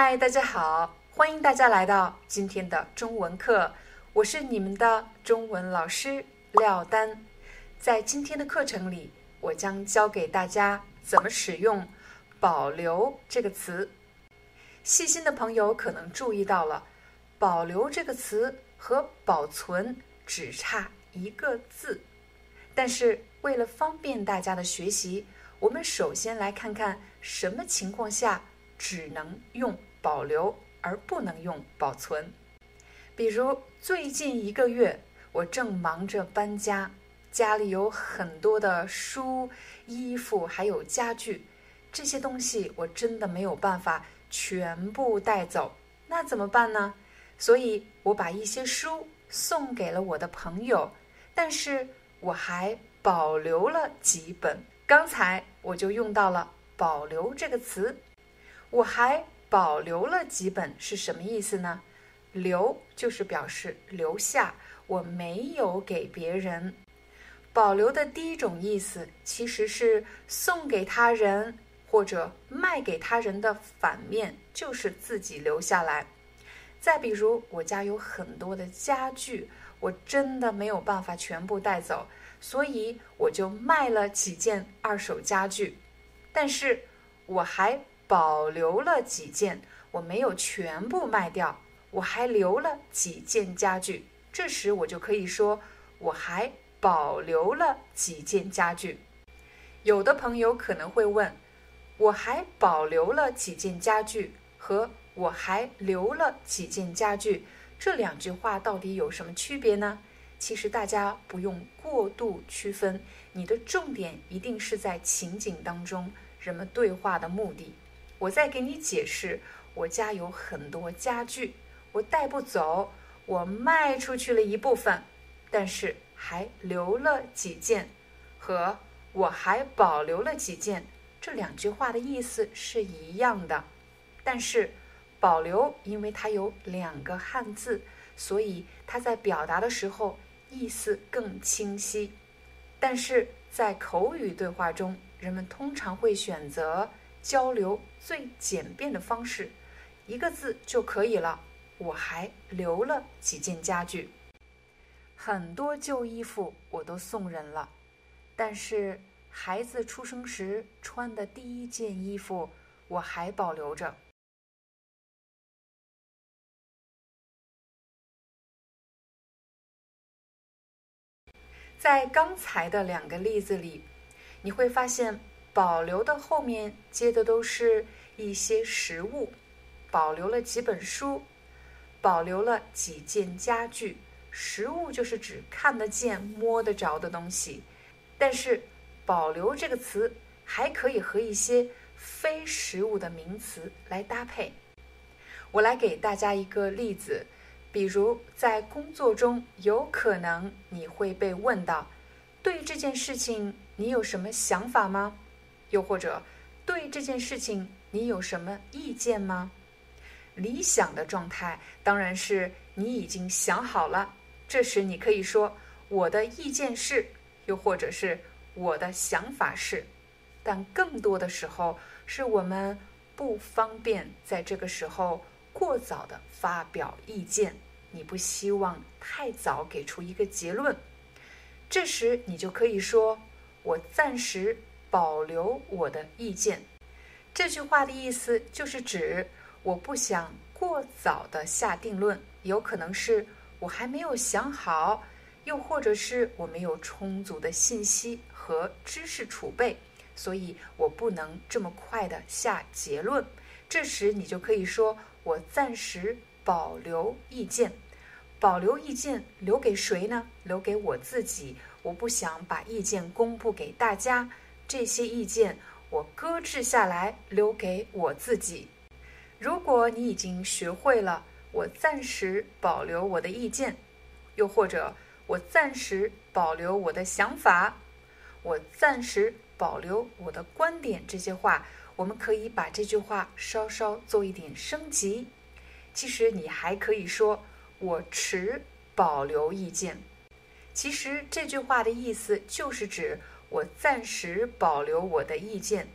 嗨，大家好，欢迎大家来到今天的中文课，我是你们的中文老师廖丹。在今天的课程里，我将教给大家怎么使用“保留”这个词。细心的朋友可能注意到了，“保留”这个词和“保存”只差一个字。但是为了方便大家的学习，我们首先来看看什么情况下。只能用保留而不能用保存。比如最近一个月，我正忙着搬家，家里有很多的书、衣服，还有家具，这些东西我真的没有办法全部带走，那怎么办呢？所以我把一些书送给了我的朋友，但是我还保留了几本。刚才我就用到了“保留”这个词。我还保留了几本，是什么意思呢？留就是表示留下，我没有给别人。保留的第一种意思其实是送给他人或者卖给他人的反面，就是自己留下来。再比如，我家有很多的家具，我真的没有办法全部带走，所以我就卖了几件二手家具。但是我还。保留了几件，我没有全部卖掉，我还留了几件家具。这时我就可以说，我还保留了几件家具。有的朋友可能会问，我还保留了几件家具和我还留了几件家具这两句话到底有什么区别呢？其实大家不用过度区分，你的重点一定是在情景当中人们对话的目的。我再给你解释，我家有很多家具，我带不走，我卖出去了一部分，但是还留了几件，和我还保留了几件，这两句话的意思是一样的。但是保留，因为它有两个汉字，所以它在表达的时候意思更清晰。但是在口语对话中，人们通常会选择。交流最简便的方式，一个字就可以了。我还留了几件家具，很多旧衣服我都送人了，但是孩子出生时穿的第一件衣服我还保留着。在刚才的两个例子里，你会发现。保留的后面接的都是一些实物，保留了几本书，保留了几件家具。实物就是指看得见、摸得着的东西，但是保留这个词还可以和一些非实物的名词来搭配。我来给大家一个例子，比如在工作中，有可能你会被问到：对这件事情你有什么想法吗？又或者，对这件事情你有什么意见吗？理想的状态当然是你已经想好了，这时你可以说我的意见是，又或者是我的想法是。但更多的时候是我们不方便在这个时候过早的发表意见，你不希望太早给出一个结论，这时你就可以说我暂时。保留我的意见，这句话的意思就是指我不想过早的下定论，有可能是我还没有想好，又或者是我没有充足的信息和知识储备，所以我不能这么快的下结论。这时你就可以说我暂时保留意见。保留意见留给谁呢？留给我自己。我不想把意见公布给大家，这些意见我搁置下来，留给我自己。如果你已经学会了，我暂时保留我的意见，又或者我暂时保留我的想法，我暂时保留我的观点，这些话，我们可以把这句话稍稍做一点升级。其实你还可以说。我持保留意见，其实这句话的意思就是指我暂时保留我的意见，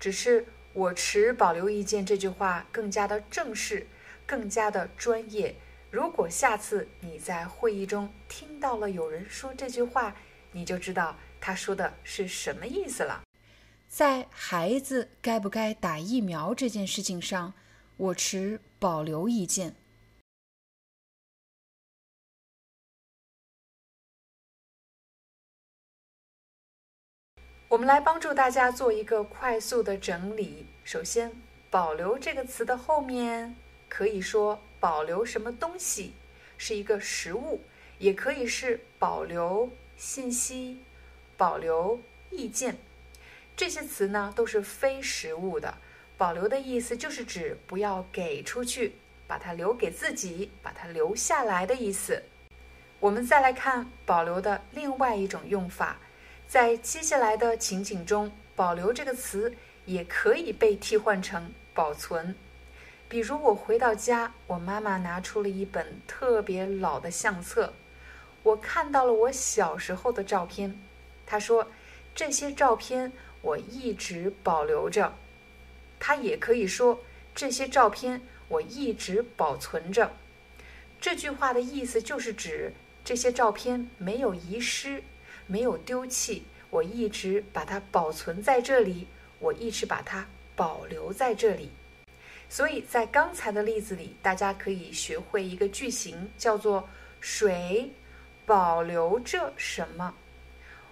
只是我持保留意见这句话更加的正式，更加的专业。如果下次你在会议中听到了有人说这句话，你就知道他说的是什么意思了。在孩子该不该打疫苗这件事情上，我持保留意见。我们来帮助大家做一个快速的整理。首先，“保留”这个词的后面可以说保留什么东西，是一个实物，也可以是保留信息、保留意见。这些词呢都是非实物的。保留的意思就是指不要给出去，把它留给自己，把它留下来的意思。我们再来看“保留”的另外一种用法。在接下来的情景中，“保留”这个词也可以被替换成“保存”。比如，我回到家，我妈妈拿出了一本特别老的相册，我看到了我小时候的照片。她说：“这些照片我一直保留着。”她也可以说：“这些照片我一直保存着。”这句话的意思就是指这些照片没有遗失。没有丢弃，我一直把它保存在这里，我一直把它保留在这里。所以在刚才的例子里，大家可以学会一个句型，叫做“水保留着什么”。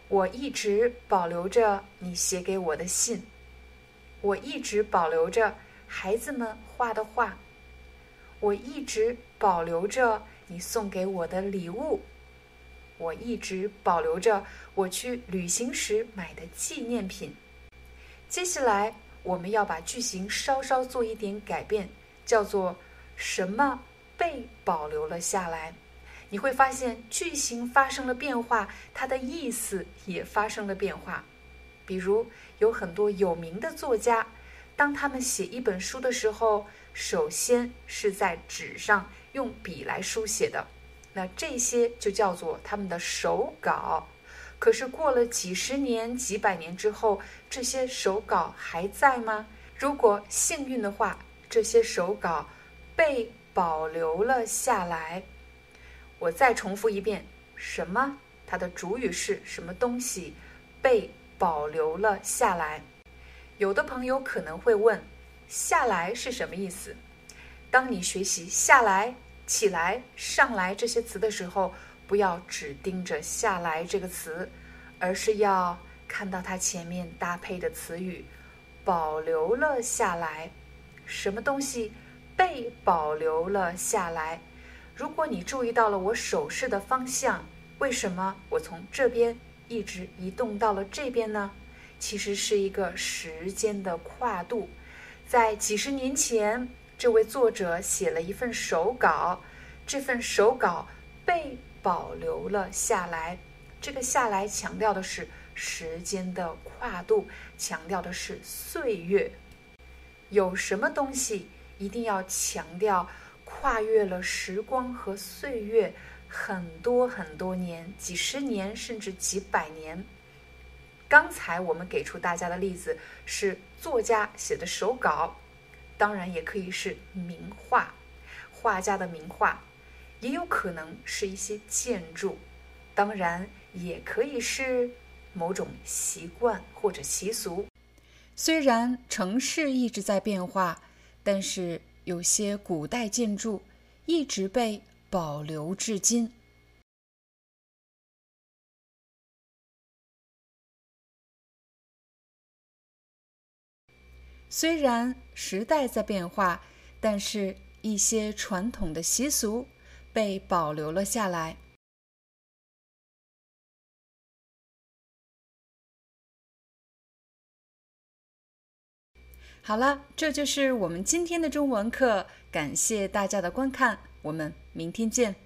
我一直保留着你写给我的信，我一直保留着孩子们画的画，我一直保留着你送给我的礼物。我一直保留着我去旅行时买的纪念品。接下来，我们要把句型稍稍做一点改变，叫做“什么被保留了下来”。你会发现句型发生了变化，它的意思也发生了变化。比如，有很多有名的作家，当他们写一本书的时候，首先是在纸上用笔来书写的。那这些就叫做他们的手稿，可是过了几十年、几百年之后，这些手稿还在吗？如果幸运的话，这些手稿被保留了下来。我再重复一遍，什么？它的主语是什么东西被保留了下来？有的朋友可能会问，下来是什么意思？当你学习下来。起来、上来这些词的时候，不要只盯着“下来”这个词，而是要看到它前面搭配的词语“保留了下来”。什么东西被保留了下来？如果你注意到了我手势的方向，为什么我从这边一直移动到了这边呢？其实是一个时间的跨度，在几十年前。这位作者写了一份手稿，这份手稿被保留了下来。这个“下来”强调的是时间的跨度，强调的是岁月。有什么东西一定要强调跨越了时光和岁月很多很多年、几十年甚至几百年？刚才我们给出大家的例子是作家写的手稿。当然也可以是名画，画家的名画，也有可能是一些建筑，当然也可以是某种习惯或者习俗。虽然城市一直在变化，但是有些古代建筑一直被保留至今。虽然时代在变化，但是一些传统的习俗被保留了下来。好了，这就是我们今天的中文课，感谢大家的观看，我们明天见。